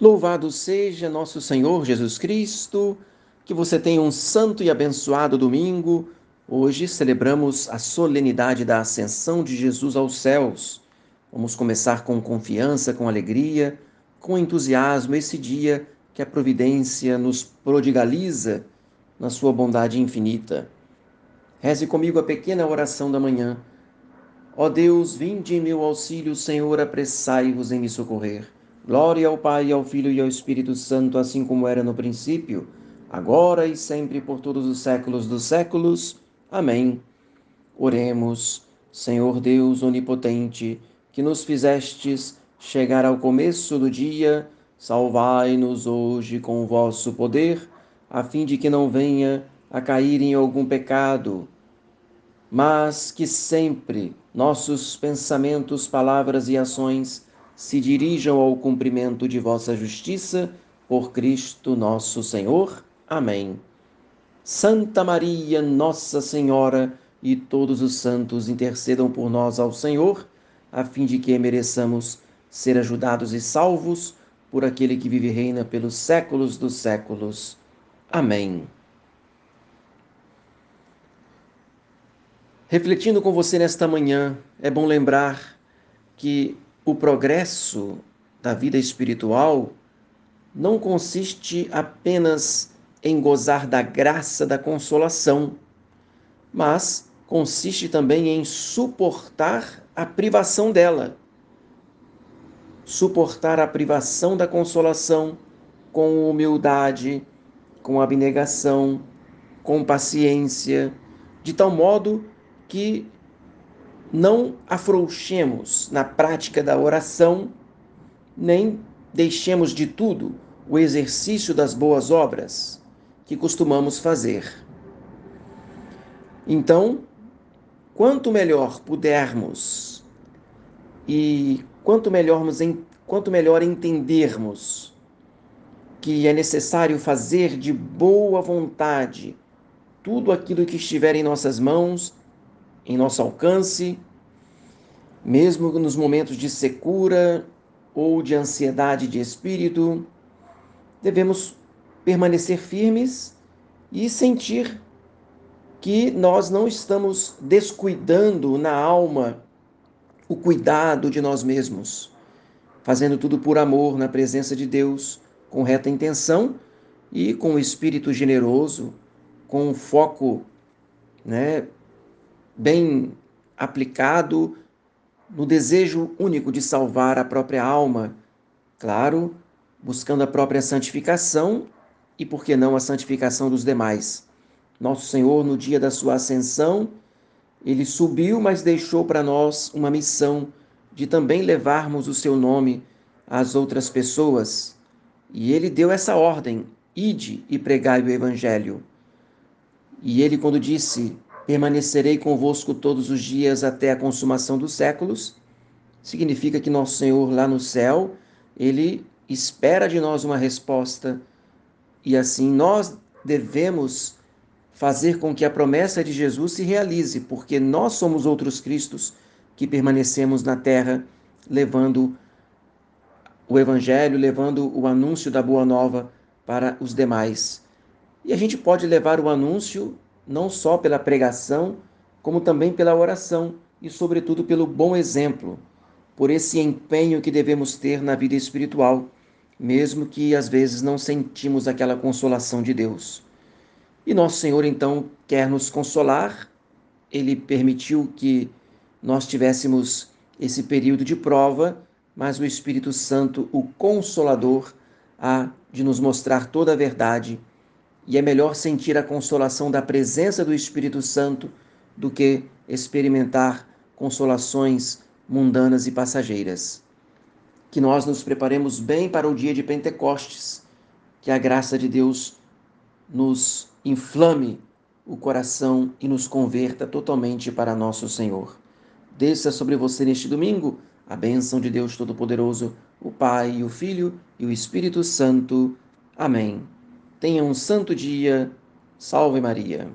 Louvado seja nosso Senhor Jesus Cristo, que você tenha um santo e abençoado domingo. Hoje celebramos a solenidade da ascensão de Jesus aos céus. Vamos começar com confiança, com alegria, com entusiasmo esse dia que a providência nos prodigaliza na sua bondade infinita. Reze comigo a pequena oração da manhã. Ó Deus, vinde em meu auxílio, Senhor, apressai-vos em me socorrer. Glória ao Pai, ao Filho e ao Espírito Santo, assim como era no princípio, agora e sempre por todos os séculos dos séculos. Amém. Oremos, Senhor Deus onipotente, que nos fizestes chegar ao começo do dia, salvai-nos hoje com o vosso poder, a fim de que não venha a cair em algum pecado, mas que sempre nossos pensamentos, palavras e ações se dirijam ao cumprimento de vossa justiça, por Cristo nosso Senhor. Amém. Santa Maria, Nossa Senhora, e todos os santos intercedam por nós ao Senhor, a fim de que mereçamos ser ajudados e salvos por aquele que vive e reina pelos séculos dos séculos. Amém. Refletindo com você nesta manhã, é bom lembrar que o progresso da vida espiritual não consiste apenas em gozar da graça da consolação, mas consiste também em suportar a privação dela. Suportar a privação da consolação com humildade, com abnegação, com paciência, de tal modo que não afrouxemos na prática da oração, nem deixemos de tudo o exercício das boas obras que costumamos fazer. Então, quanto melhor pudermos e quanto melhor, quanto melhor entendermos que é necessário fazer de boa vontade tudo aquilo que estiver em nossas mãos em nosso alcance, mesmo nos momentos de secura ou de ansiedade de espírito, devemos permanecer firmes e sentir que nós não estamos descuidando na alma o cuidado de nós mesmos, fazendo tudo por amor na presença de Deus, com reta intenção e com o espírito generoso, com foco né, bem aplicado no desejo único de salvar a própria alma, claro, buscando a própria santificação e, por que não, a santificação dos demais. Nosso Senhor, no dia da sua ascensão, ele subiu, mas deixou para nós uma missão de também levarmos o seu nome às outras pessoas. E ele deu essa ordem: ide e pregai o evangelho. E ele, quando disse permanecerei convosco todos os dias até a consumação dos séculos, significa que nosso Senhor lá no céu, ele espera de nós uma resposta e assim nós devemos fazer com que a promessa de Jesus se realize, porque nós somos outros Cristos que permanecemos na terra levando o evangelho, levando o anúncio da boa nova para os demais. E a gente pode levar o anúncio não só pela pregação, como também pela oração e, sobretudo, pelo bom exemplo, por esse empenho que devemos ter na vida espiritual, mesmo que às vezes não sentimos aquela consolação de Deus. E nosso Senhor então quer nos consolar, ele permitiu que nós tivéssemos esse período de prova, mas o Espírito Santo, o Consolador, há de nos mostrar toda a verdade e é melhor sentir a consolação da presença do Espírito Santo do que experimentar consolações mundanas e passageiras. Que nós nos preparemos bem para o dia de Pentecostes, que a graça de Deus nos inflame o coração e nos converta totalmente para nosso Senhor. Desça sobre você neste domingo a bênção de Deus Todo-Poderoso, o Pai, o Filho e o Espírito Santo. Amém. Tenha um santo dia. Salve Maria.